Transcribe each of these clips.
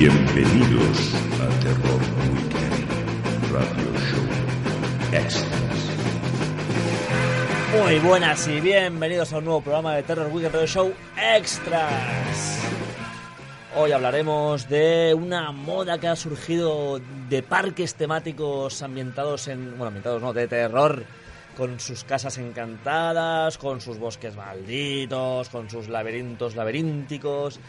Bienvenidos a Terror Weekend Radio Show Extras. Muy buenas y bienvenidos a un nuevo programa de Terror Weekend Radio Show Extras. Hoy hablaremos de una moda que ha surgido de parques temáticos ambientados en. Bueno, ambientados no, de terror. Con sus casas encantadas, con sus bosques malditos, con sus laberintos laberínticos.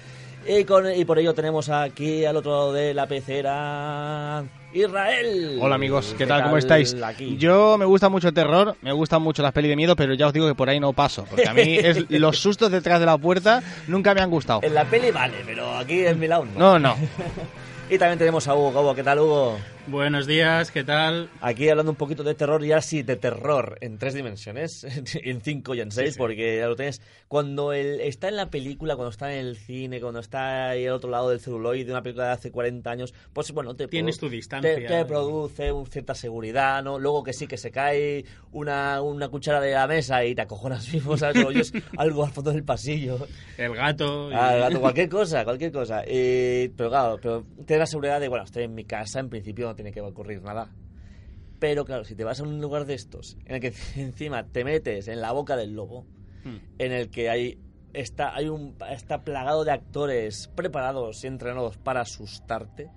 Y, con, y por ello tenemos aquí al otro lado de la pecera. Israel. Hola amigos, ¿qué, tal? ¿Cómo estáis? Aquí? Yo me gusta mucho el terror, me gustan mucho las pelis de miedo, pero ya os digo que por ahí no paso, porque a mí es, los sustos detrás de la puerta nunca me han gustado. En la peli vale, pero aquí en Milán no. No, no. Y también tenemos a Hugo. Hugo, ¿qué tal, Hugo? Buenos días, ¿qué tal? Aquí hablando un poquito de terror, ya sí, de terror en tres dimensiones, en cinco y en seis, sí. porque ya lo tienes. Cuando él está en la película, cuando está en el cine, cuando está ahí al otro lado del celuloide de una película de hace 40 años, pues bueno, te, Tienes tu distancia. te, te produce un- cierta seguridad, ¿no? Luego que sí, que se cae una, una cuchara de la mesa y te acojonas mismo, ¿sabes? Oyes algo al fondo del pasillo. El gato. y- Ah, el gato, cualquier cosa, cualquier cosa. Eh, pero claro, pero da la seguridad de, bueno, estoy en mi casa, en principio no tiene que ocurrir nada. Pero claro, si te vas a un lugar de estos, en el que encima te metes en la boca del lobo, Hmm. en el que hay está, hay un, está plagado de actores preparados y entrenados para asustarte,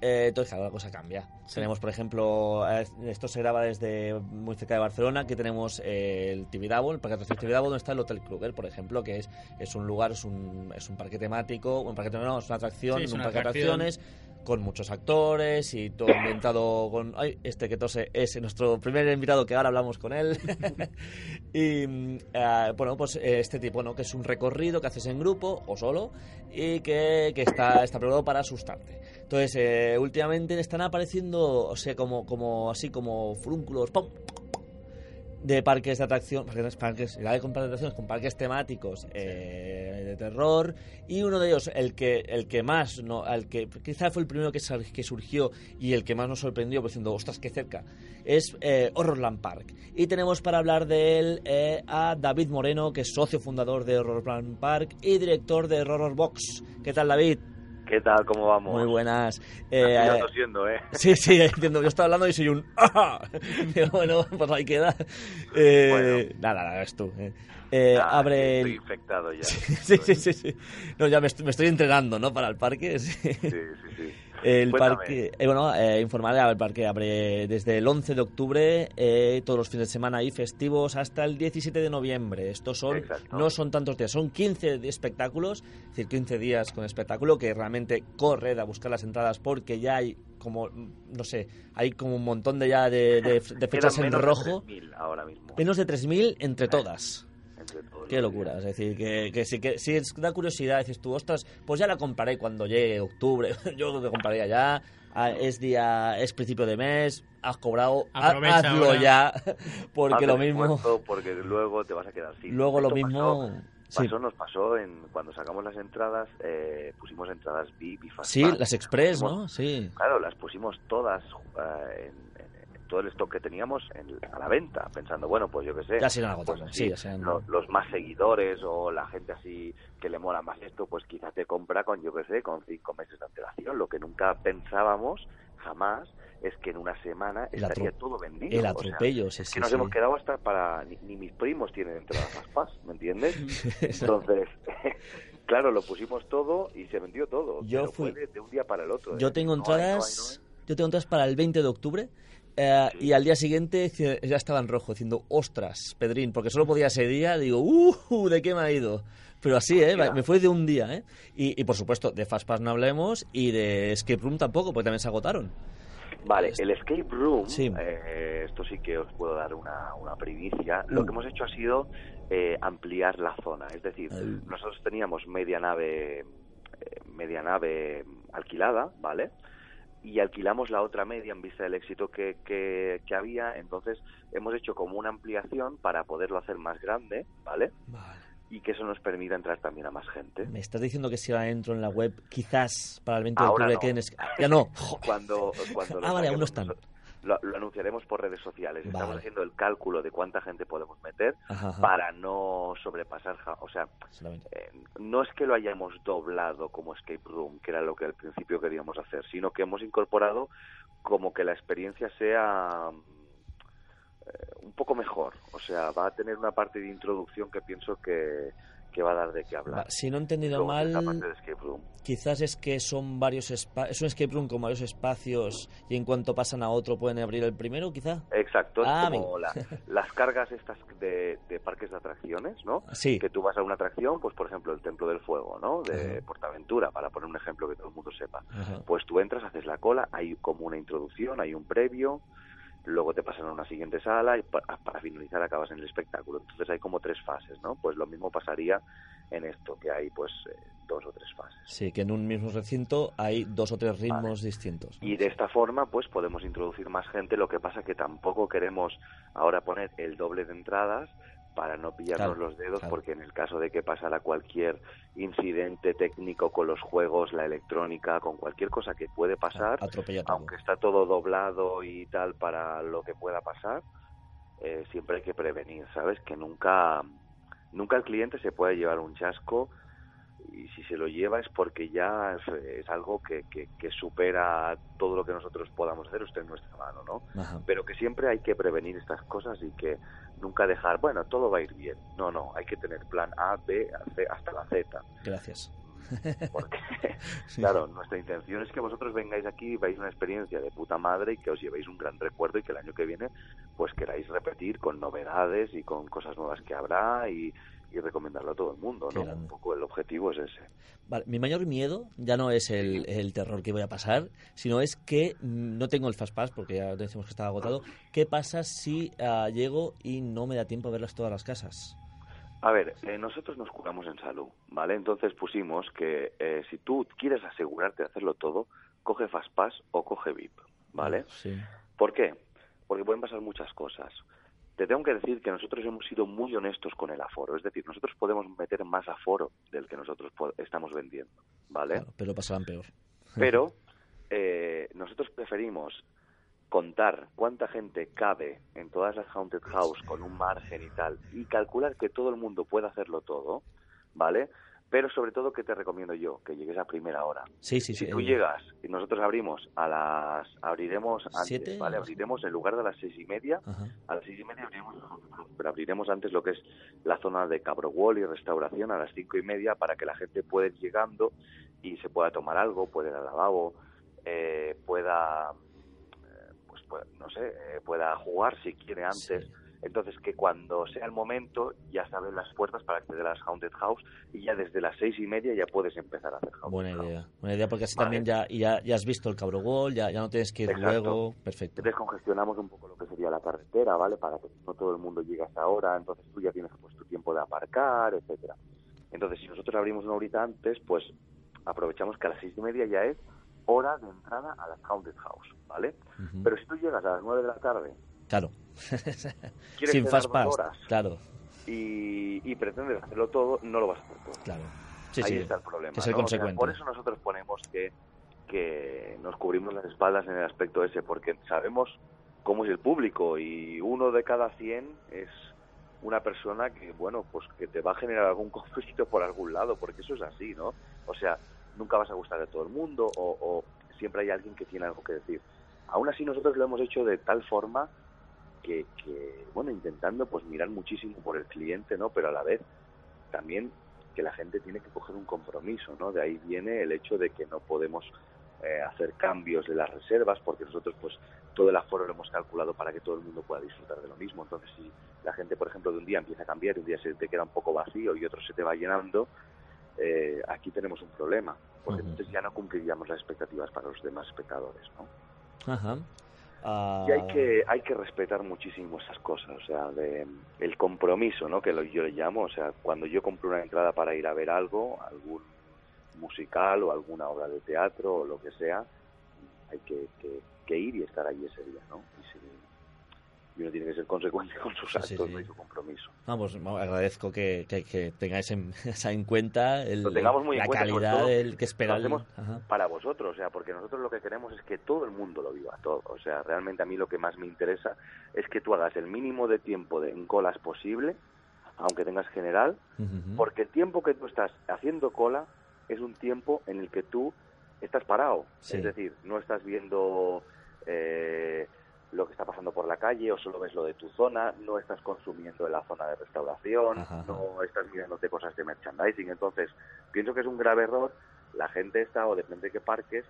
eh, entonces claro, la cosa cambia. Tenemos, por ejemplo, eh, esto se graba desde muy cerca de Barcelona, aquí tenemos eh, el Tibidabo, el parque de Tibidabo, donde está el Hotel Kruger, por ejemplo, que es, es un lugar, es un, es un parque temático, un parque no, es una atracción, Sí, es un una parque atracción. de atracciones, con muchos actores y todo ambientado con... Ay, este que tose es nuestro primer invitado que ahora hablamos con él. y eh, bueno, pues eh, este tipo, ¿no? Que es un recorrido que haces en grupo o solo y que, que está, está preparado para asustarte. Entonces, eh, últimamente están apareciendo, o sea, como, como así como frúnculos, ¡pum! De parques de atracción, parques, parques, ya de atracciones, con parques temáticos eh, de terror y uno de ellos, el que el que más, no, el que quizá fue el primero que, que surgió y el que más nos sorprendió, pues diciendo, ostras, qué cerca, es eh, Horrorland Park. Y tenemos para hablar de él eh, a David Moreno, que es socio fundador de Horrorland Park y director de Horror Box. ¿Qué tal, David? ¿Qué tal? ¿Cómo vamos? Muy buenas. Eh, ya tosiendo, ¿eh? Sí, sí, entiendo. Yo estaba hablando y soy un... ¡Ah! Digo, bueno, pues ahí queda. Eh, Bueno. Nada, nada, es tú. eh. Eh, Ah, abre... Estoy infectado ya. Sí, sí, sí, sí. No, ya me estoy, me estoy entrenando, ¿no? Para el parque. sí. Sí, sí, sí. El Cuéntame. parque, eh, bueno, eh, informaré, el parque abre desde el 11 de octubre, eh, todos los fines de semana y festivos, hasta el 17 de noviembre. Estos son, Exacto. no son tantos días, son 15 de espectáculos, es decir, 15 días con espectáculo, que realmente corred a buscar las entradas porque ya hay como, no sé, hay como un montón de ya de, de- de fechas en menos de rojo. 3.000 ahora mismo. Menos de 3.000 entre todas. Entre todos Qué locura, días. es decir, que, que, sí, que si es- da curiosidad, dices tú, ostras, pues ya la compraré cuando llegue octubre, yo que compraría ya, Ah, es día, es principio de mes, has cobrado, Aprovecha hazlo ahora. ya, porque lo mismo, Porque luego te vas a quedar sin. luego lo mismo, Pasó, sí, pasó, nos pasó en, cuando sacamos las entradas, eh, pusimos entradas VIP y Fast sí, las express, Pusimos- ¿no? Sí, Claro, las pusimos todas eh, en todo el stock que teníamos en- a la venta, pensando, bueno, pues yo qué sé. ya se irán pues sí, ya los más seguidores o la gente así que le mola más esto, pues quizás te compra con, yo qué sé, con cinco meses de antelación. Lo que nunca pensábamos, jamás, es que en una semana El estaría todo vendido. el O sea, atropello, sí, que nos sí. hemos quedado hasta para... Ni, ni mis primos tienen entradas Fast Pass, ¿me entiendes? Entonces, claro, lo pusimos todo y se vendió todo. Yo pero fui- fue de, de un día para el otro. Yo ¿eh? tengo No hay, no hay, no entradas, hay. yo tengo entradas para el 20 de octubre eh, Sí. y al día siguiente ya estaba en rojo diciendo, ostras, Pedrín, porque solo podía ese día, digo, uh, ¿de qué me ha ido? Pero así, ¿eh? Me fue de un día, ¿eh? Y, y, por supuesto, de Fastpass no hablemos y de Escape Room tampoco, porque también se agotaron. Vale, el escape room, Sí. eh, esto sí que os puedo dar una, una primicia. Lo Uh. que hemos hecho ha sido eh, ampliar la zona. Es decir, nosotros teníamos media nave, eh, media nave alquilada, ¿vale? Y alquilamos la otra media en vista del éxito que, que, que había. Entonces hemos hecho como una ampliación para poderlo hacer más grande, ¿vale? Vale. Y que eso nos permita entrar también a más gente. Me estás diciendo que si ahora entro en la web, quizás para el 20 de octubre no. queden... Ya no. Cuando, cuando Ah, vale, aún no están. nosotros, Lo, lo anunciaremos por redes sociales. Estamos haciendo el cálculo de cuánta gente podemos meter Ajá, ajá. para no sobrepasar. O sea, eh, no es que lo hayamos doblado como escape room, que era lo que al principio queríamos hacer, sino que hemos incorporado como que la experiencia sea eh, un poco mejor. O sea, va a tener una parte de introducción que pienso que, que va a dar de qué hablar. Si no he entendido Luego mal, quizás es que son varios espa- es un escape room con varios espacios y en cuanto pasan a otro pueden abrir el primero, quizá. Exacto, es Ah, como la- las cargas estas de, de parques de atracciones, ¿no? Sí. Que tú vas a una atracción, pues por ejemplo el Templo del Fuego, ¿no? De. Portaventura, para poner un ejemplo que todo el mundo sepa. Pues tú entras, haces la cola, hay como una introducción, hay un previo, luego te pasan a una siguiente sala y pa- para finalizar acabas en el espectáculo. Entonces hay como tres fases, ¿no? Pues lo mismo pasaría en esto, que hay pues eh, dos o tres fases. Sí, que en un mismo recinto hay dos o tres ritmos distintos. ¿no? Y de esta forma, pues podemos introducir más gente. Lo que pasa que tampoco queremos ahora poner el doble de entradas para no pillarnos Claro, los dedos, claro. porque en el caso de que pasara cualquier incidente técnico con los juegos, la electrónica, con cualquier cosa que puede pasar, Atropella todo. aunque está todo doblado y tal para lo que pueda pasar, eh, siempre hay que prevenir, ¿sabes? Que nunca, nunca el cliente se puede llevar un chasco y si se lo lleva es porque ya es, es algo que, que, que supera todo lo que nosotros podamos hacer, usted en nuestra mano, ¿no? Ajá. Pero que siempre hay que prevenir estas cosas y que nunca dejar, bueno, todo va a ir bien. No, no, hay que tener plan A, B, C, hasta la Z. Gracias. Porque, Sí. claro, nuestra intención es que vosotros vengáis aquí y veáis una experiencia de puta madre y que os llevéis un gran recuerdo y que el año que viene pues queráis repetir con novedades y con cosas nuevas que habrá y, y recomendarlo a todo el mundo, ¿no? Un poco el objetivo es ese. Vale, mi mayor miedo ya no es el, el terror que voy a pasar, sino es que mm, no tengo el Fast Pass porque ya decimos que estaba agotado. ¿Qué pasa si ah, llego y no me da tiempo a verlas todas las casas? A ver, eh, nosotros nos curamos en salud, ¿vale? Entonces pusimos que eh, si tú quieres asegurarte de hacerlo todo, coge Fastpass o coge VIP, ¿vale? Sí. ¿Por qué? Porque pueden pasar muchas cosas. Te tengo que decir que nosotros hemos sido muy honestos con el aforo, es decir, nosotros podemos meter más aforo del que nosotros estamos vendiendo, ¿vale? Claro, pero pasarán peor. Pero eh, nosotros preferimos contar cuánta gente cabe en todas las haunted house con un margen y tal y calcular que todo el mundo pueda hacerlo todo, ¿vale? Pero sobre todo, ¿qué te recomiendo yo? Que llegues a primera hora. Sí, sí, Si sí. tú eh, llegas y nosotros abrimos a las... Abriremos antes, ¿Siete? ¿vale? Abriremos en lugar de las seis y media, Ajá. a las seis y media abriremos, pero abriremos antes lo que es la zona de Cabro Wall y restauración a las cinco y media para que la gente pueda ir llegando y se pueda tomar algo, pueda ir al lavabo, eh, pueda, eh, pues, no sé, eh, pueda jugar si quiere antes. Sí. Entonces que cuando sea el momento ya se abren las puertas para acceder a las Haunted House y ya desde las seis y media ya puedes empezar a hacer Haunted Buena House. idea. Buena idea porque así Vale. también ya, ya, ya has visto el cabro gol, ya, ya no tienes que ir Exacto. luego. Perfecto. descongestionamos un poco lo que sería la carretera, ¿vale? Para que no todo el mundo llegue hasta ahora, entonces tú ya tienes pues tu tiempo de aparcar, etcétera. Entonces, si nosotros abrimos una horita antes, pues aprovechamos que a las seis y media ya es hora de entrada a las Haunted House, ¿vale? Pero si tú llegas a las nueve de la tarde, Claro. Sin Fast Pass. horas Claro, y, y pretendes hacerlo todo, no lo vas a hacer todo. claro. Sí, Ahí sí. está el problema. es el ¿no? O sea, consecuente. por eso nosotros ponemos que, que nos cubrimos las espaldas en el aspecto ese, porque sabemos cómo es el público y uno de cada 100 es una persona que, bueno, pues que te va a generar algún conflicto por algún lado, porque eso es así, ¿no? O sea, nunca vas a gustar de todo el mundo o, o siempre hay alguien que tiene algo que decir. Aún así nosotros lo hemos hecho de tal forma que, que, bueno, intentando pues mirar muchísimo por el cliente, ¿no? Pero a la vez también que la gente tiene que coger un compromiso, ¿no? De ahí viene el hecho de que no podemos eh, hacer cambios de las reservas, porque nosotros pues todo el aforo lo hemos calculado para que todo el mundo pueda disfrutar de lo mismo. Entonces, si la gente, por ejemplo, de un día empieza a cambiar, y un día se te queda un poco vacío y otro se te va llenando, eh, aquí tenemos un problema, porque entonces ya no cumpliríamos las expectativas para los demás espectadores, ¿no? Ajá. Y hay que, hay que respetar muchísimo esas cosas, o sea, de, el compromiso, ¿no? Que lo, yo le llamo, o sea, cuando yo compro una entrada para ir a ver algo, algún musical o alguna obra de teatro o lo que sea, hay que, que, ir y estar ahí ese día, ¿no? Uno tiene que ser consecuente con sus actos y su compromiso. Vamos, agradezco que, que, tengáis en, en cuenta el, muy la en calidad del que espera. para vosotros, o sea, porque nosotros lo que queremos es que todo el mundo lo viva, todo. O sea, realmente a mí lo que más me interesa es que tú hagas el mínimo de tiempo de, en colas posible, aunque tengas general, porque el tiempo que tú estás haciendo cola es un tiempo en el que tú estás parado. Es decir, no estás viendo... Eh, lo que está pasando por la calle o solo ves lo de tu zona, no estás consumiendo en la zona de restauración, no estás mirándote cosas de merchandising. Entonces, pienso que es un grave error. La gente está, o depende de qué parques,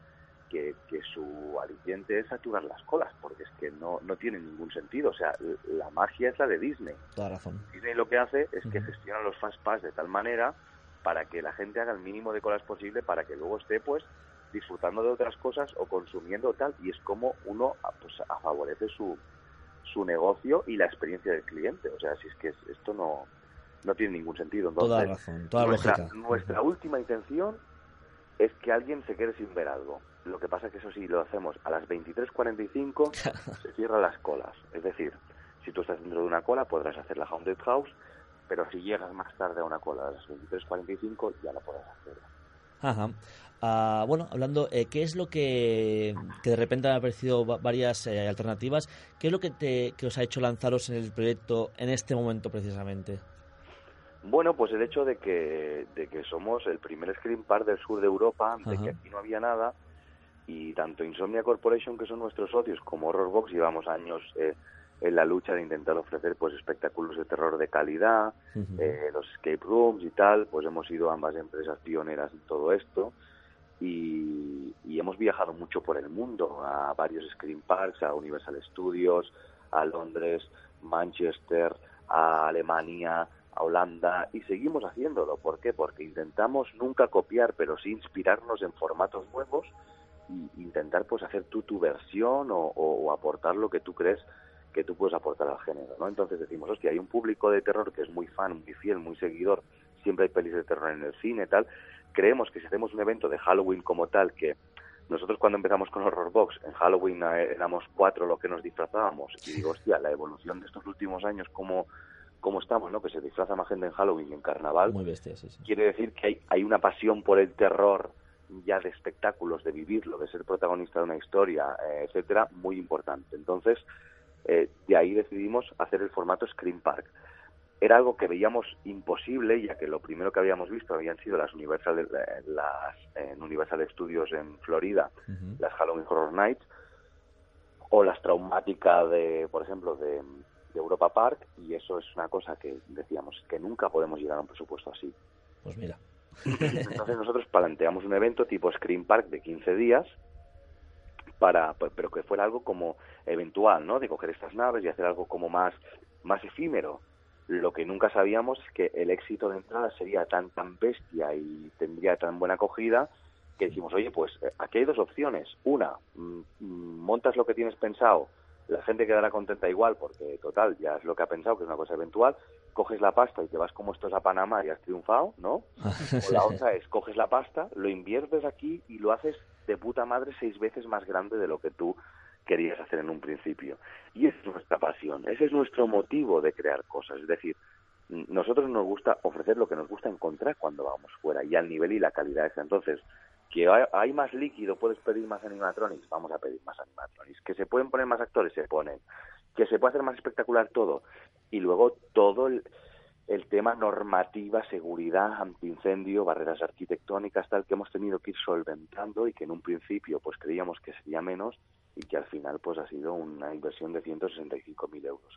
que, que su aliciente es saturar las colas, porque es que no, no tiene ningún sentido. O sea, la magia es la de Disney. Toda razón. Disney lo que hace es que gestiona los fast pass de tal manera para que la gente haga el mínimo de colas posible para que luego esté, pues, disfrutando de otras cosas o consumiendo tal y es como uno ah, pues favorece su su negocio y la experiencia del cliente. O sea si es que esto no no tiene ningún sentido. Entonces, toda razón toda nuestra, lógica. nuestra última intención es que alguien se quede sin ver algo. Lo que pasa es que eso sí lo hacemos a las 23.45 se cierran las colas. Es decir si tú estás dentro de una cola podrás hacer la haunted house pero si llegas más tarde a una cola a las 23.45 ya no podrás hacerla. Ajá. Ah, bueno, hablando, eh, ¿qué es lo que, de repente han aparecido varias eh, alternativas? ¿Qué es lo que, te, que os ha hecho lanzaros en el proyecto en este momento precisamente? Bueno, pues el hecho de que, de que somos el primer Screen Park del sur de Europa, de que aquí no había nada, y tanto Insomnia Corporation, que son nuestros socios, como Horrorbox, llevamos años eh, en la lucha de intentar ofrecer pues espectáculos de terror de calidad, los escape rooms y tal, pues hemos sido ambas empresas pioneras en todo esto y, hemos viajado mucho por el mundo, a varios Screen Parks, a Universal Studios, a Londres, Manchester, a Alemania, a Holanda y seguimos haciéndolo. ¿Por qué? Porque intentamos nunca copiar, pero sí inspirarnos en formatos nuevos e intentar pues hacer tú tu versión o, aportar lo que tú crees que tú puedes aportar al género, ¿no? Entonces decimos, hostia, hay un público de terror que es muy fan, muy fiel, muy seguidor, siempre hay pelis de terror en el cine, tal, creemos que si hacemos un evento de Halloween como tal, que nosotros cuando empezamos con Horror Box, en Halloween eh, éramos cuatro lo que nos disfrazábamos, y digo, hostia, la evolución de estos últimos años, cómo, cómo estamos, ¿no? Que se disfraza más gente en Halloween y en Carnaval. Muy bestia, sí, Quiere decir que hay, hay una pasión por el terror ya de espectáculos, de vivirlo, de ser protagonista de una historia, eh, etcétera, muy importante. Entonces, eh, de ahí decidimos hacer el formato Screen Park era algo que veíamos imposible, ya que lo primero que habíamos visto habían sido las Universal, eh, las, en Universal Studios en Florida, las Halloween Horror Nights, o las traumáticas de, por ejemplo, de, Europa Park, y eso es una cosa que decíamos que nunca podemos llegar a un presupuesto así. Pues mira. Entonces nosotros planteamos un evento tipo Screen Park de 15 días, para pues, pero que fuera algo como eventual, ¿no? De coger estas naves y hacer algo como más más efímero, lo que nunca sabíamos es que el éxito de entrada sería tan tan bestia y tendría tan buena acogida que dijimos, oye, pues eh, aquí hay dos opciones. Una, mm, mm, montas lo que tienes pensado, la gente quedará contenta igual porque, total, ya es lo que ha pensado, que es una cosa eventual. Coges la pasta y te vas como estos a Panamá y has triunfado, ¿no? O la otra es, coges la pasta, lo inviertes aquí y lo haces de puta madre seis veces más grande de lo que tú querías hacer en un principio. Y esa es nuestra pasión, ese es nuestro motivo de crear cosas. Es decir, nosotros nos gusta ofrecer lo que nos gusta encontrar cuando vamos fuera y al nivel y la calidad. Entonces, que hay más líquido, puedes pedir más animatronics, vamos a pedir más animatronics. Que se pueden poner más actores, se ponen. Que se puede hacer más espectacular todo. Y luego todo el, el tema normativa, seguridad, antiincendio, barreras arquitectónicas, tal, que hemos tenido que ir solventando y que en un principio pues creíamos que sería menos y que al final pues ha sido una inversión de 165.000 euros.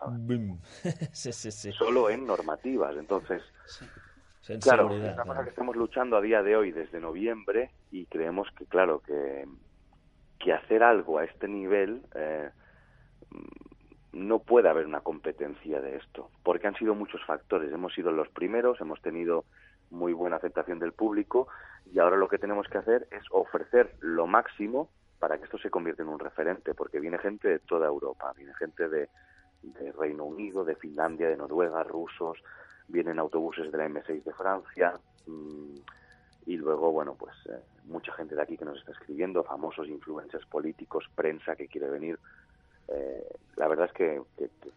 sí, sí, sí. Solo en normativas. Entonces, claro, es una cosa que estamos luchando a día de hoy desde noviembre y creemos que, claro, que, que hacer algo a este nivel eh, no puede haber una competencia de esto, porque han sido muchos factores. Hemos sido los primeros, hemos tenido muy buena aceptación del público y ahora lo que tenemos que hacer es ofrecer lo máximo para que esto se convierta en un referente, porque viene gente de toda Europa, viene gente de, Reino Unido, de Finlandia, de Noruega, rusos, vienen autobuses de la M6 de Francia mm, y luego, bueno, pues eh, mucha gente de aquí que nos está escribiendo, famosos influencers políticos, prensa que quiere venir eh, la verdad es que,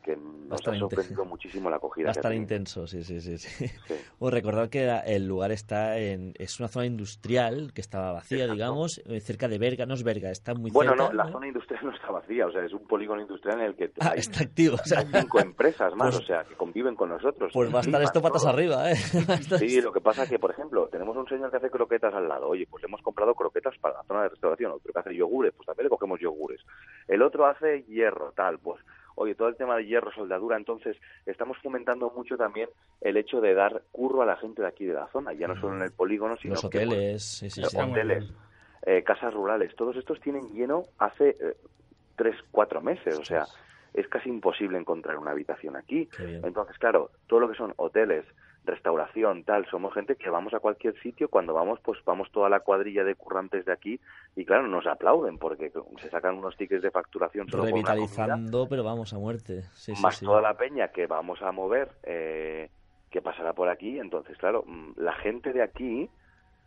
que, nos ha sorprendido muchísimo la acogida. Va a estar intenso, sí, sí, sí. sí. recordar que el lugar está en. Es una zona industrial que estaba vacía, digamos, eh, cerca de Berga. No es Berga, está muy bueno, cerca. Bueno, no, la zona industrial no está vacía, o sea, es un polígono industrial en el que. Ah, está activo. O sea, hay cinco empresas más, pues o sea, que conviven con nosotros. Pues va a estar esto patas arriba, ¿eh? sí, lo que pasa es que, por ejemplo, tenemos un señor que hace croquetas al lado. Oye, pues le hemos comprado croquetas para la zona de restauración. Otro que hace yogures, pues también le cogemos yogures. El otro hace hierro, tal, pues oye, todo el tema de hierro, soldadura, entonces estamos fomentando mucho también el hecho de dar curro a la gente de aquí de la zona, ya no solo en el polígono, sino los hoteles, que, hoteles, eh, casas rurales, todos estos tienen lleno hace eh, tres, cuatro meses, o sea, es casi imposible encontrar una habitación aquí. Entonces, claro, todo lo que son hoteles, restauración, tal, somos gente que vamos a cualquier sitio, cuando vamos, pues vamos toda la cuadrilla de currantes de aquí y claro, nos aplauden porque se sacan unos tickets de facturación solo Revitalizando, pero vamos a muerte. más toda la peña que vamos a mover, eh, que pasará por aquí, entonces, claro, mm, la gente de aquí,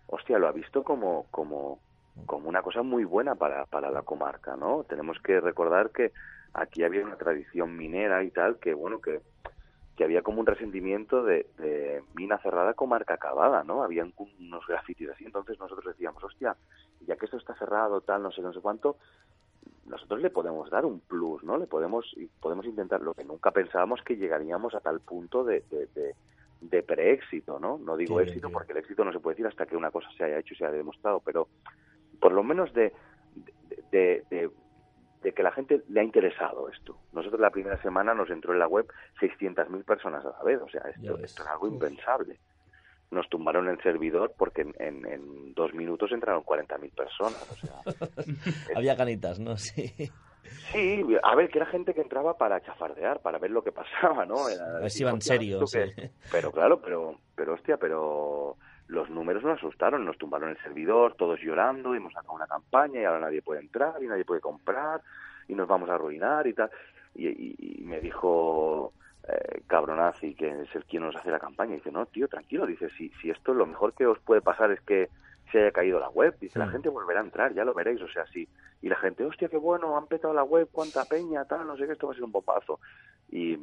hostia, lo ha visto como, como, como una cosa muy buena para, para la comarca, ¿no? Tenemos que recordar que aquí había una tradición minera y tal, que bueno, que que había como un resentimiento de, mina cerrada comarca acabada, ¿no? Habían unos grafitis así, entonces nosotros decíamos, hostia, ya que esto está cerrado, tal, no sé, no sé cuánto, nosotros le podemos dar un plus, ¿no? Le podemos, podemos intentar, lo que nunca pensábamos que llegaríamos a tal punto de, de, de, preéxito, ¿no? No digo éxito porque el éxito no se puede decir hasta que una cosa se haya hecho y se haya demostrado, pero por lo menos de, de, de que la gente le ha interesado esto. Nosotros la primera semana nos entró en la web 600.000 personas a la vez, o sea, esto, es algo impensable. Nos tumbaron el servidor porque en, dos minutos entraron 40.000 personas. O sea, Había ganitas, ¿no? Sí. Sí, a ver, que era gente que entraba para chafardear, para ver lo que pasaba, ¿no? a ver si iban serios. Pero claro, pero, pero hostia, pero los números nos asustaron, nos tumbaron el servidor, todos llorando, hemos sacado una campaña y ahora nadie puede entrar y nadie puede comprar y nos vamos a arruinar y tal. Y, me dijo eh, cabronazi, que es el quien nos hace la campaña, y dice, no, tío, tranquilo, dice, si, si esto lo mejor que os puede pasar es que se haya caído la web, dice, la gente volverá a entrar, ya lo veréis, o sea, sí. Y la gente, hostia, qué bueno, han petado la web, cuánta peña, tal, no sé qué, esto va a ser un bombazo. Y,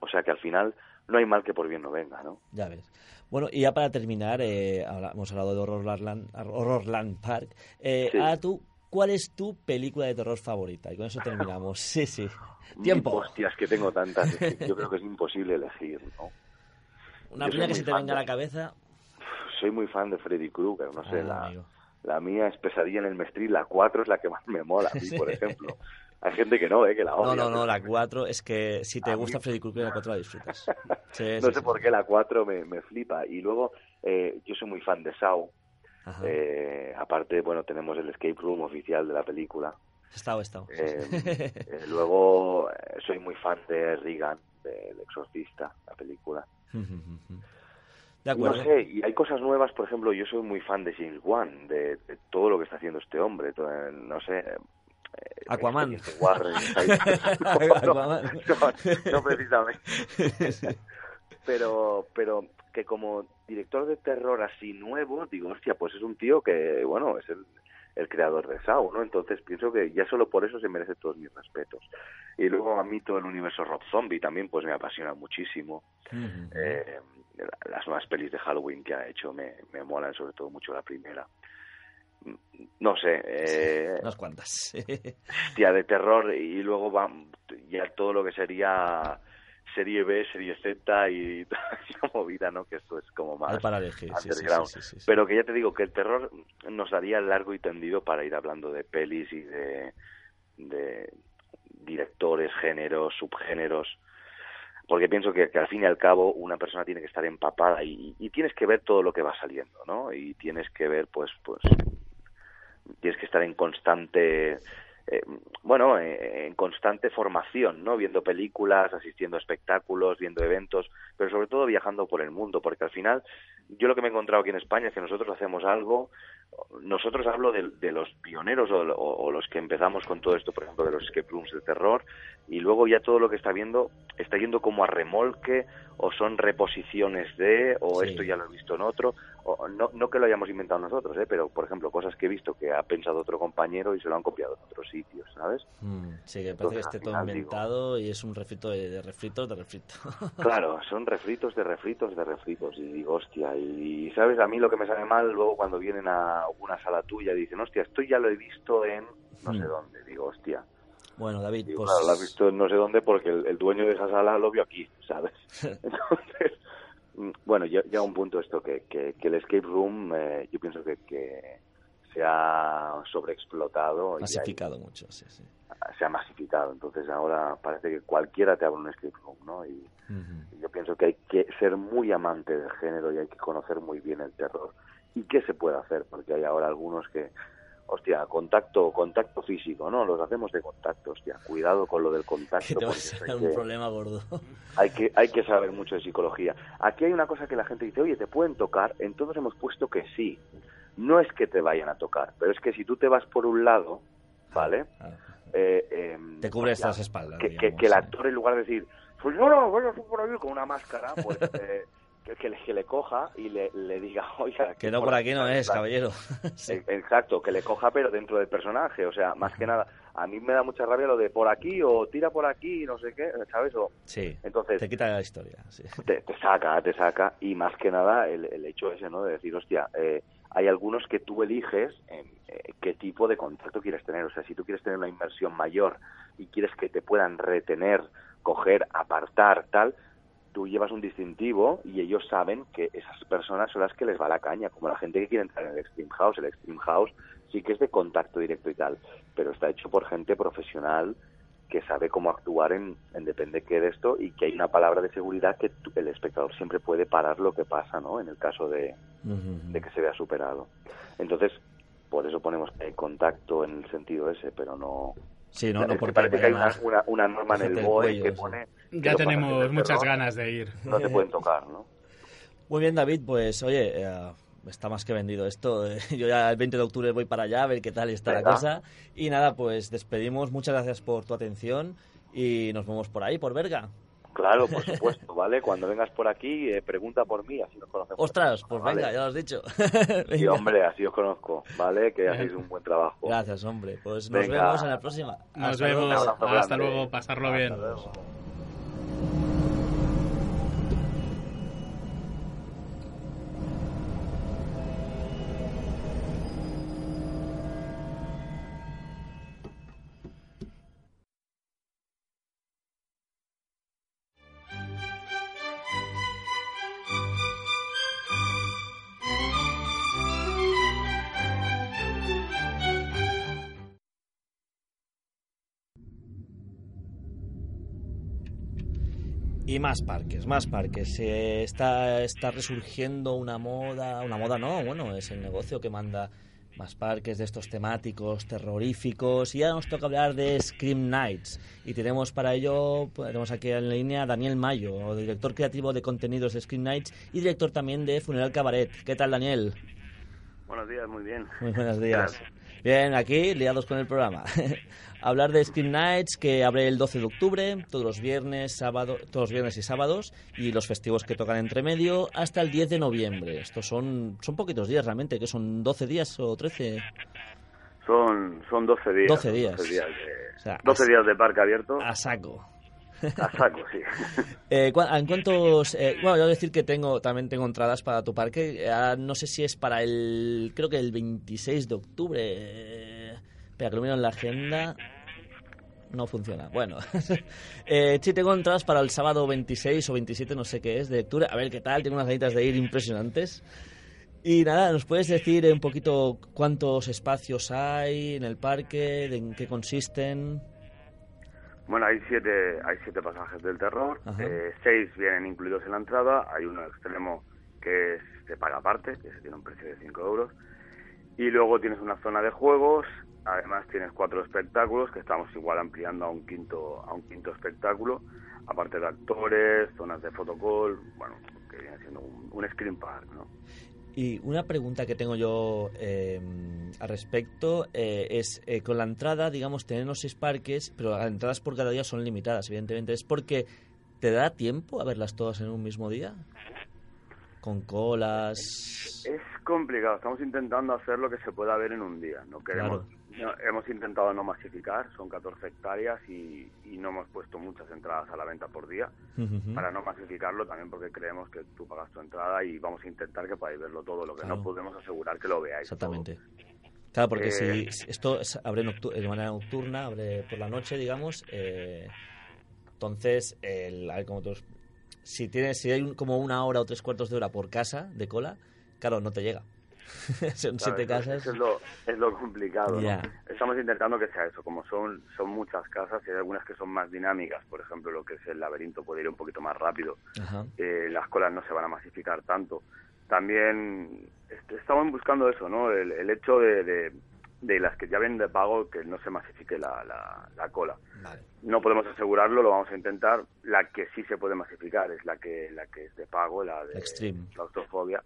o sea, que al final no hay mal que por bien no venga, ¿no? Ya ves. Bueno, y ya para terminar, eh, hemos hablado de Horrorland, Horrorland Park. Eh, tú, ¿cuál es tu película de terror favorita? Y con eso terminamos. Sí, sí. Tiempo. Hostias, que tengo tantas. yo creo que es imposible elegir, ¿no? Una primera que se te venga a la cabeza. Soy muy fan de Freddy Krueger, no sé, ah, la, la mía es Pesadilla en el Mestril, la 4 es la que más me mola, a mí, por ejemplo. Hay gente que no, ¿eh? que la odia. No, no, no, la 4 es que si te gusta Freddy Krueger, la 4 la disfrutas. no sé por qué la 4 me, me flipa. Y luego, eh, yo soy muy fan de Saw. Eh, aparte, bueno, tenemos el escape room oficial de la película. Estado, estado. Eh, eh, luego, eh, soy muy fan de Regan, del Exorcista, la película. De acuerdo. No sé, y hay cosas nuevas, por ejemplo, yo soy muy fan de James Wan, de, de todo lo que está haciendo este hombre. no sé, Aquaman. no, precisamente. pero, pero que como director de terror así nuevo, digo, hostia, pues es un tío que, bueno, es el, el creador de Saw, ¿no? Entonces pienso que ya solo por eso se merece todos mis respetos. Y luego a mí todo el universo Rob Zombie también pues me apasiona muchísimo. eh, las nuevas pelis de Halloween que ha hecho me, me molan, sobre todo mucho la primera no sé. Eh, unas cuantas. Tía de terror y luego va ya todo lo que sería serie B, serie Z y esa movida, ¿no? Que esto es como más para elegir, Pero que ya te digo que el terror nos daría largo y tendido para ir hablando de pelis y de, de directores, géneros, subgéneros. Porque pienso que, al fin y al cabo una persona tiene que estar empapada y, y, tienes que ver todo lo que va saliendo, ¿no? Y tienes que ver, pues, pues tienes que estar en constante eh, bueno, eh, en constante formación, ¿no? Viendo películas, asistiendo a espectáculos, viendo eventos, pero sobre todo viajando por el mundo, porque al final yo lo que me he encontrado aquí en España es que nosotros hacemos algo, nosotros hablo de, los pioneros o, los que empezamos con todo esto, por ejemplo, de los escape rooms de terror, y luego ya todo lo que está viendo está yendo como a remolque o son reposiciones de, o esto ya lo he visto en otro, o no, no que lo hayamos inventado nosotros, ¿eh? pero por ejemplo, cosas que he visto que ha pensado otro compañero y se lo han copiado en otros sitios, ¿sabes? Mm, sí, que parece que esté todo inventado y es un refrito de, refritos de refrito. claro, son refritos de refritos de refritos, y digo, hostia, y, ¿sabes? A mí lo que me sale mal luego cuando vienen a una sala tuya y dicen, hostia, esto ya lo he visto en no sé mm. dónde, digo, hostia. Bueno, David, pues... Claro, lo has visto en no sé dónde porque el, dueño de esa sala lo vio aquí, ¿sabes? Entonces, mm, bueno, ya, ya, un punto esto, que, que, el escape room eh, yo pienso que, que se ha sobreexplotado. Masificado mucho, sí, sí. Se ha masificado, entonces ahora parece que cualquiera te abre un escape room, ¿no? Y, yo pienso que hay que ser muy amante del género y hay que conocer muy bien el terror. ¿Y qué se puede hacer? Porque hay ahora algunos que hostia, contacto, contacto físico, ¿no? Los hacemos de contacto, hostia, cuidado con lo del contacto. Que te un problema gordo. Hay que, hay que saber mucho de psicología. Aquí hay una cosa que la gente dice, oye, ¿te pueden tocar? En todos hemos puesto que sí. No es que te vayan a tocar, pero es que si tú te vas por un lado, ¿vale? Ah, eh, em, te cubre estas espaldas. Que, que, el actor, en lugar de decir, pues no, no, voy a por ahí con una máscara, pues... Eh, que, le, que le coja y le, le diga, oiga... Que no por aquí no es, caballero. E, exacto, que le coja pero dentro del personaje, o sea, más que nada, a mí me da mucha rabia lo de por aquí o tira por aquí, no sé qué, ¿sabes? O, sí, entonces, te quita la historia, sí. Te, saca, te saca, y más que nada el, el hecho ese, ¿no? De decir, hostia, eh, hay algunos que tú eliges en, eh, qué tipo de contacto quieres tener, o sea, si tú quieres tener una inversión mayor y quieres que te puedan retener, coger, apartar, tal, tú llevas un distintivo y ellos saben que esas personas son las que les va la caña, como la gente que quiere entrar en el Extreme House. El Extreme House sí que es de contacto directo y tal, pero está hecho por gente profesional que sabe cómo actuar en, depende qué de esto y que hay una palabra de seguridad que el espectador siempre puede parar lo que pasa, ¿no? En el caso de, de que se vea superado. Entonces, por eso ponemos que hay contacto en el sentido ese, pero no, Sí, no, no parece que hay una, una, norma en el BOE que pone... Ya tenemos muchas ganas de ir. No te pueden tocar, ¿no? Muy bien, David, pues oye, eh, está más que vendido esto. Yo ya el 20 de octubre voy para allá a ver qué tal está la cosa. Y nada, pues despedimos. Muchas gracias por tu atención y nos vemos por ahí, por Verga. Claro, por supuesto, ¿vale? Cuando vengas por aquí, eh, pregunta por mí, así nos conocemos. Ostras, pues venga, ya lo has dicho. sí, hombre, así os conozco, ¿vale? Que hacéis un buen trabajo. Gracias, hombre. Pues nos vemos en la próxima. Nos vemos. Hasta luego, pasarlo bien. Y más parques, más parques. está, está resurgiendo una moda, una moda no, bueno, es el negocio que manda más parques de estos temáticos terroríficos. Y ya nos toca hablar de Scream Nights. Y tenemos para ello, tenemos aquí en línea a Daniel Mayo, director creativo de contenidos de Scream Nights y director también de Funeral Cabaret. ¿Qué tal, Daniel? Buenos días, muy bien. Muy buenos días. Bien, aquí liados con el programa. Hablar de Screen Nights que abre el 12 de octubre, todos los viernes, sábado, todos los viernes y sábados y los festivos que tocan entre medio hasta el 10 de noviembre. Estos son son poquitos días realmente, que son 12 días o 13. Son son 12 días. 12 días. 12 días de, 12 días de parque abierto. A saco. A saco, sí. eh, ¿En cuántos...? Eh, bueno, yo decir que tengo también tengo entradas para tu parque. Eh, no sé si es para el... Creo que el 26 de octubre. Eh, que lo miro en la agenda. No funciona. Bueno, eh, sí tengo entradas para el sábado 26 o 27, no sé qué es, de octubre. A ver qué tal, tengo unas ganitas de ir impresionantes. Y nada, ¿nos puedes decir un poquito cuántos espacios hay en el parque, en qué consisten? Bueno, hay siete, hay siete pasajes del terror, eh, seis vienen incluidos en la entrada, hay uno extremo que se paga aparte, que se tiene un precio de 5 euros, Y luego tienes una zona de juegos, además tienes cuatro espectáculos que estamos igual ampliando a un quinto, a un quinto espectáculo, aparte de actores, zonas de fotocall, bueno, que viene siendo un, un screen park, ¿no? Y una pregunta que tengo yo eh, al respecto eh, es, eh, con la entrada, digamos, tenemos seis parques, pero las entradas por cada día son limitadas, evidentemente. ¿Es porque te da tiempo a verlas todas en un mismo día? Con colas... Es complicado, estamos intentando hacer lo que se pueda ver en un día. No queremos hemos intentado no masificar, son 14 hectáreas y, no hemos puesto muchas entradas a la venta por día para no masificarlo también porque creemos que tú pagas tu entrada y vamos a intentar que podáis verlo todo, lo que no podemos asegurar que lo veáis. Exactamente. Claro, porque si eh, esto abre de manera nocturna, abre por la noche, digamos, eh, entonces, el, como si, tienes, si hay como una hora o tres cuartos de hora por casa de cola, claro, no te llega. son siete casas. Eso es lo, es lo complicado. Estamos intentando que sea eso, como son, son muchas casas y hay algunas que son más dinámicas, por ejemplo, lo que es el laberinto puede ir un poquito más rápido, eh, las colas no se van a masificar tanto. También estamos buscando eso, ¿no? El, hecho de, de, las que ya vienen de pago, que no se masifique la, la, cola. No podemos asegurarlo, lo vamos a intentar. La que sí se puede masificar es la que, la que es de pago, la de Extreme. claustrofobia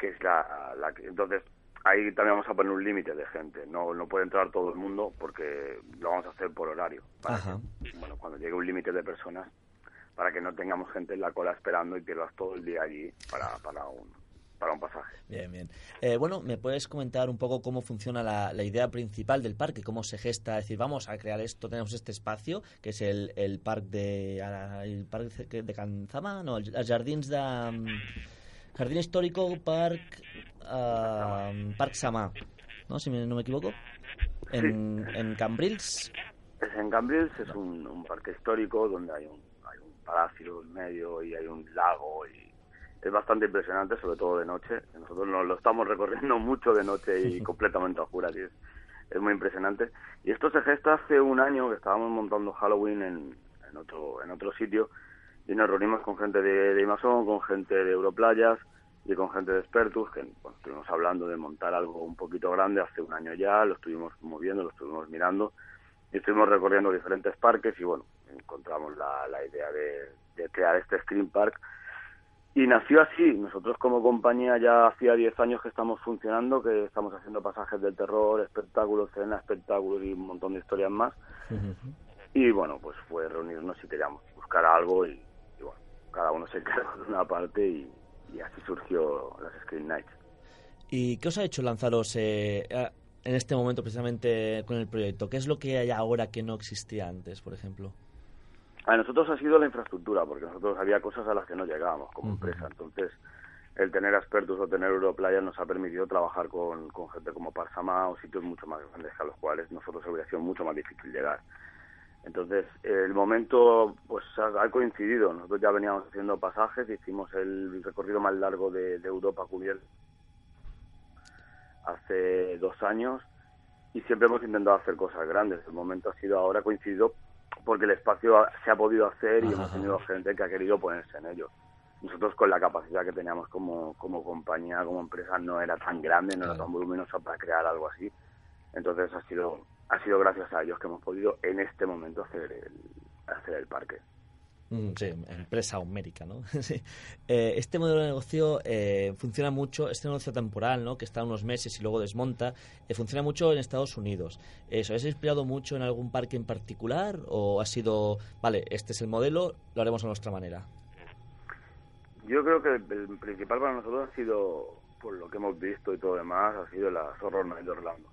que es la, la que, entonces ahí también vamos a poner un límite de gente. No, no puede entrar todo el mundo porque lo vamos a hacer por horario. bueno, cuando llegue un límite de personas, para que no tengamos gente en la cola esperando y pierdas todo el día allí para, para un para un pasaje. Bien, bien. Eh, bueno, ¿me puedes comentar un poco cómo funciona la, la, idea principal del parque? ¿Cómo se gesta? Es decir, vamos a crear esto, tenemos este espacio, que es el, el parque de el parque de Canzama, no, els jardins de... Jardín Histórico Park, uh, Parc Samà, ¿no? si no me equivoco, en, en Cambrils. Es en Cambrils, es un, parque histórico donde hay un, hay un palacio en medio y hay un lago y es bastante impresionante, sobre todo de noche. Nosotros lo, lo estamos recorriendo mucho de noche y completamente a oscuras y es, es, muy impresionante. Y esto se gesta hace un año que estábamos montando Halloween en, en, otro, en otro sitio y nos reunimos con gente de, de Imason, con gente de Europlayas y con gente de Expertus, que estuvimos hablando de montar algo un poquito grande hace un año ya, lo estuvimos moviendo, lo estuvimos mirando y estuvimos recorriendo diferentes parques y bueno, encontramos la, la idea de, de crear este Screen Park y nació así. Nosotros como compañía ya hacía 10 años que estamos funcionando, que estamos haciendo pasajes del terror, espectáculos, cena, espectáculos y un montón de historias más. Y bueno, pues fue reunirnos y queríamos buscar algo y, cada uno se encargó de una parte y, así surgió las Screen Nights. ¿Y qué os ha hecho lanzaros eh, en este momento precisamente con el proyecto? ¿Qué es lo que hay ahora que no existía antes, por ejemplo? A nosotros ha sido la infraestructura, porque nosotros había cosas a las que no llegábamos como empresa. Entonces, el tener expertos o tener Europlaya nos ha permitido trabajar con, con gente como Parsama o sitios mucho más grandes a los cuales nosotros hubiera sido mucho más difícil llegar. Entonces, el momento pues ha, coincidido. Nosotros ya veníamos haciendo pasajes, hicimos el recorrido más largo de, Europa cubierto hace dos años y siempre hemos intentado hacer cosas grandes. El momento ha sido ahora coincidido porque el espacio se ha podido hacer y hemos tenido gente que ha querido ponerse en ello. Nosotros con la capacidad que teníamos como, como compañía, como empresa, no era tan grande, no era tan voluminosa para crear algo así. Entonces ha sido ha sido gracias a ellos que hemos podido en este momento hacer el, hacer el parque. Mm, sí, empresa homérica, ¿no? sí. Eh, este modelo de negocio eh, funciona mucho, este negocio temporal, ¿no? Que está unos meses y luego desmonta, eh, funciona mucho en Estados Unidos. ¿Eso has inspirado mucho en algún parque en particular o ha sido, vale, este es el modelo, lo haremos a nuestra manera? Yo creo que el principal para nosotros ha sido, por lo que hemos visto y todo demás, ha sido la Horror Night de Orlando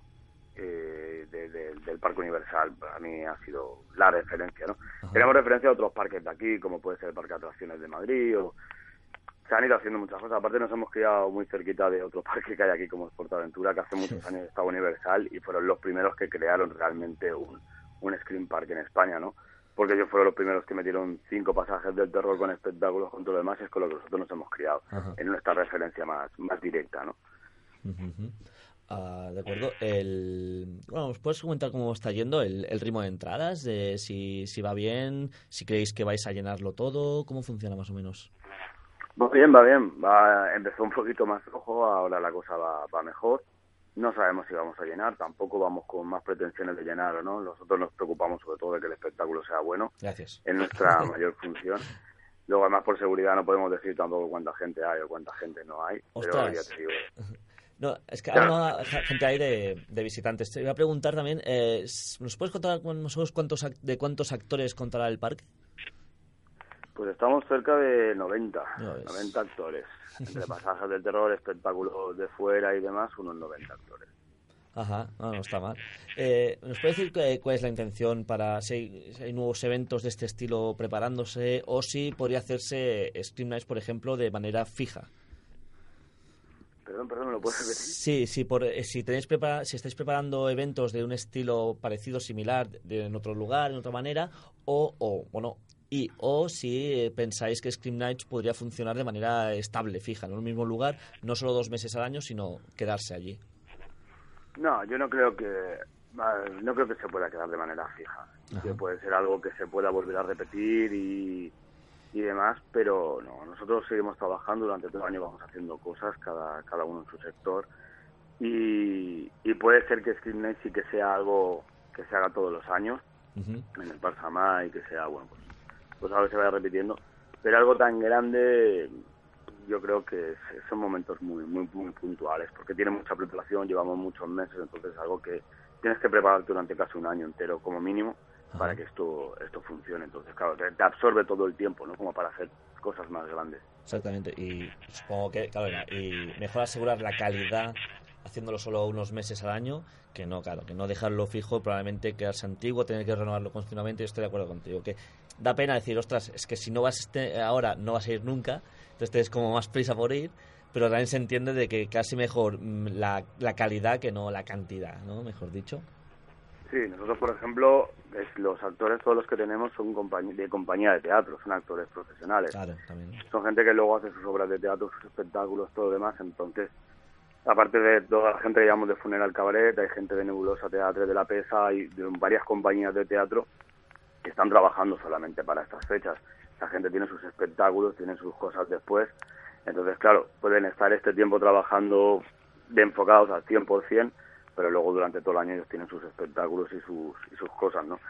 eh, del Parque Universal. Para mí ha sido la referencia, ¿no? Tenemos referencia a otros parques de aquí, como puede ser el Parque de Atracciones de Madrid o... Se han ido haciendo muchas cosas. Aparte nos hemos criado muy cerquita de otro parque que hay aquí como Aventura que hace muchos años estaba Universal y fueron los primeros que crearon realmente un, un Screen Park en España, ¿no? Porque ellos fueron los primeros que metieron cinco pasajes del terror con espectáculos con todo lo demás y es con lo que nosotros nos hemos criado en nuestra referencia más, más directa, ¿no? Ah, de acuerdo. El, bueno, ¿os puedes comentar cómo está yendo el, el ritmo de entradas? De si, si va bien, si creéis que vais a llenarlo todo, ¿cómo funciona más o menos? Va bien, va bien. Va, empezó un poquito más rojo, ahora la cosa va, va mejor. no sabemos si vamos a llenar, tampoco vamos con más pretensiones de llenar o no. Nosotros nos preocupamos sobre todo de que el espectáculo sea bueno. Gracias. Es nuestra mayor función. Luego, además, por seguridad no podemos decir tampoco cuánta gente hay o cuánta gente no hay. Pero ya te digo. No, es que ahora gente hay de, visitantes. Te iba a preguntar también, eh, ¿nos puedes contar cuántos, de cuántos actores contará el parque? Pues estamos cerca de 90, 90 actores. Entre pasajes del terror, espectáculos de fuera y demás, unos 90 actores. Ajá, no, no está mal. Eh, ¿Nos puede decir cuál es la intención para si hay, nuevos eventos de este estilo preparándose o si podría hacerse Stream Nights, por ejemplo, de manera fija? Perdón, perdón, ¿me lo puedes repetir? Sí, sí, por, eh, si, tenéis si estáis preparando eventos de un estilo parecido, similar, en otro lugar, en otra manera, o, o bueno, y o si eh, pensáis que Scream Nights podría funcionar de manera estable, fija, en un mismo lugar, no solo dos meses al año, sino quedarse allí. No, yo no creo que no creo que se pueda quedar de manera fija. Que puede ser algo que se pueda volver a repetir y, y demás, pero no, nosotros seguimos trabajando durante todo el año, vamos haciendo cosas, cada, cada uno en su sector, y, y puede ser que Nights sí que sea algo que se haga todos los años, en el Parsamá y que sea, bueno, pues pues a ver se vaya repitiendo. Pero algo tan grande, yo creo que son momentos muy, muy, muy puntuales, porque tiene mucha preparación, llevamos muchos meses, entonces es algo que tienes que prepararte durante casi un año entero como mínimo para que esto esto funcione. Entonces, claro, te, absorbe todo el tiempo, ¿no? Como para hacer cosas más grandes. Exactamente, y supongo que, claro, y mejor asegurar la calidad haciéndolo solo unos meses al año, que no, claro, que no dejarlo fijo, probablemente quedarse antiguo, tener que renovarlo continuamente, estoy de acuerdo contigo, que da pena decir, ostras, es que si no vas este, ahora, no vas a ir nunca, entonces tienes como más prisa por ir, pero también se entiende de que casi mejor mm, la, la calidad que no la cantidad, ¿no? Mejor dicho. Sí, nosotros, por ejemplo, los actores, todos los que tenemos son de compañía de teatro, son actores profesionales. Claro, también. Son gente que luego hace sus obras de teatro, sus espectáculos, todo lo demás, entonces aparte de toda la gente que llamamos de Funeral Cabaret, hay gente de Nebulosa Teatro, de La Pesa y de varias compañías de teatro que están trabajando solamente para estas fechas. La gente tiene sus espectáculos, tiene sus cosas después. Entonces, claro, pueden estar este tiempo trabajando de enfocados al 100%, pero luego durante todo el año ellos tienen sus espectáculos y sus, y sus cosas, ¿no?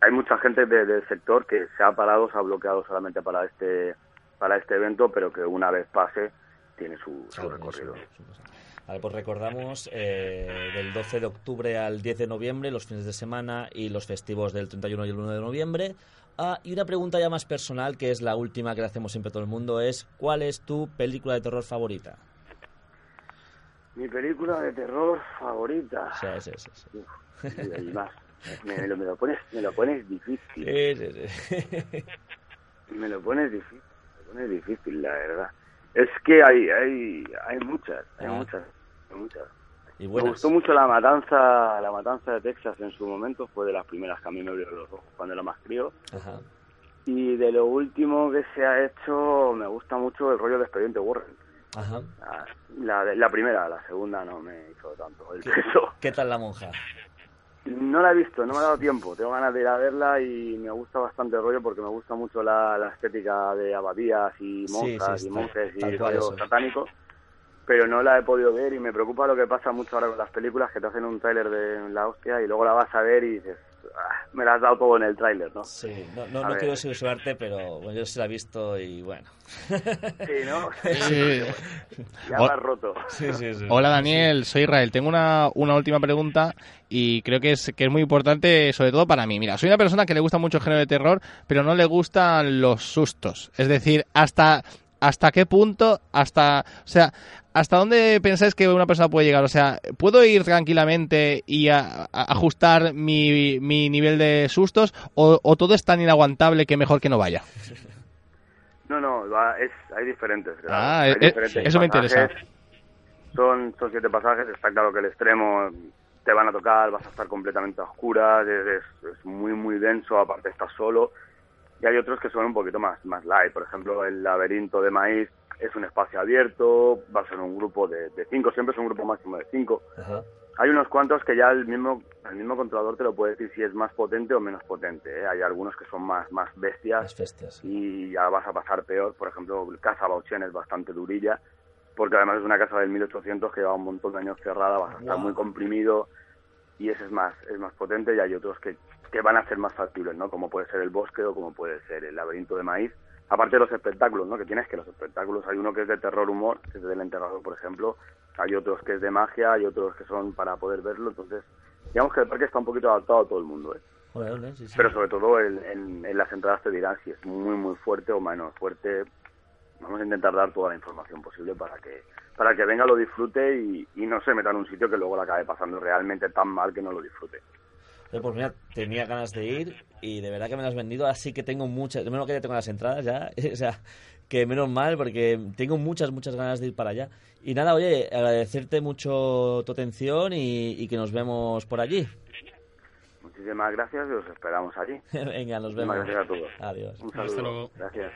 Hay mucha gente del sector que se ha parado, se ha bloqueado solamente para este para este evento, pero que una vez pase tiene su, recorrido. Vale, pues recordamos eh, del 12 de octubre al 10 de noviembre, los fines de semana y los festivos del 31 y el 1 de noviembre. Ah, y una pregunta ya más personal, que es la última que le hacemos siempre a todo el mundo, es ¿cuál es tu película de terror favorita? Mi película de terror favorita. Sí, sí, sí. sí. Me, lo, me, lo, pones, me lo pones difícil. Sí, sí, sí. Me lo pones difícil, me lo pones difícil, la verdad. Es que hay, hay, hay muchas, hay ah. muchas. Me gustó mucho la matanza, la matanza de Texas en su momento, fue de las primeras que a mí me abrieron los ojos cuando era más crío. Y de lo último que se ha hecho, me gusta mucho el rollo de Expediente Warren. Ajá. La, la, primera, la segunda no me hizo tanto el ¿Qué, ¿Qué tal la monja? No la he visto, no me ha dado tiempo. Tengo ganas de ir a verla y me gusta bastante el rollo porque me gusta mucho la, la estética de abadías y monjas y monjes y rollo satánico pero no la he podido ver y me preocupa lo que pasa mucho ahora con las películas que te hacen un tráiler de la hostia y luego la vas a ver y dices, me la has dado todo en el tráiler, ¿no? Sí, no, no, no quiero suerte, pero bueno, yo se la he visto y bueno. Sí, ¿no? Sí. ya me has roto. Sí, sí, sí. Hola Daniel, soy Israel. Tengo una, una última pregunta y creo que es, que es muy importante, sobre todo para mí. Mira, soy una persona que le gusta mucho el género de terror, pero no le gustan los sustos. Es decir, hasta hasta qué punto, hasta, o sea, hasta dónde pensáis que una persona puede llegar. O sea, ¿puedo ir tranquilamente y ajustar mi, mi, nivel de sustos o, todo es tan inaguantable que mejor que no vaya? No, no, es, hay diferentes. Ah, eh, eso me interesa. Son, son siete pasajes, está claro que el extremo te van a tocar, vas a estar completamente a oscuras, es, es muy, muy denso, aparte estás solo y hay otros que son un poquito más, más light. Por ejemplo, el laberinto de maíz es un espacio abierto, va a ser un grupo de, cinco, siempre es un grupo máximo de cinco. Hay unos cuantos que ya el mismo, el mismo controlador te lo puede decir si es más potente o menos potente. ¿eh? Hay algunos que son más, más bestias, bestias y ya vas a pasar peor. Por ejemplo, el Casa Bauchen es bastante durilla, porque además es una casa del 1800 que lleva un montón de años cerrada, va a estar muy comprimido y ese es más es más potente y hay otros que, que van a ser más factibles, ¿no? Como puede ser el bosque o como puede ser el laberinto de maíz. Aparte de los espectáculos, ¿no? Que tienes que los espectáculos, hay uno que es de terror humor, que es del enterrador, por ejemplo, hay otros que es de magia, hay otros que son para poder verlo, entonces digamos que el parque está un poquito adaptado a todo el mundo, ¿eh? Pero sobre todo en, en, las entradas te dirán si es muy muy fuerte o menos fuerte. Vamos a intentar dar toda la información posible para que para que venga, lo disfrute y, y no se meta en un sitio que luego le acabe pasando realmente tan mal que no lo disfrute. Pues mira, tenía ganas de ir y de verdad que me lo has vendido, así que tengo muchas, menos que ya tengo las entradas ya, o sea, que menos mal porque tengo muchas, muchas ganas de ir para allá. Y nada, oye, agradecerte mucho tu atención y, que nos vemos por allí. Muchísimas gracias y os esperamos allí. Venga, nos vemos. gracias a todos. Adiós. Un saludo. Gracias.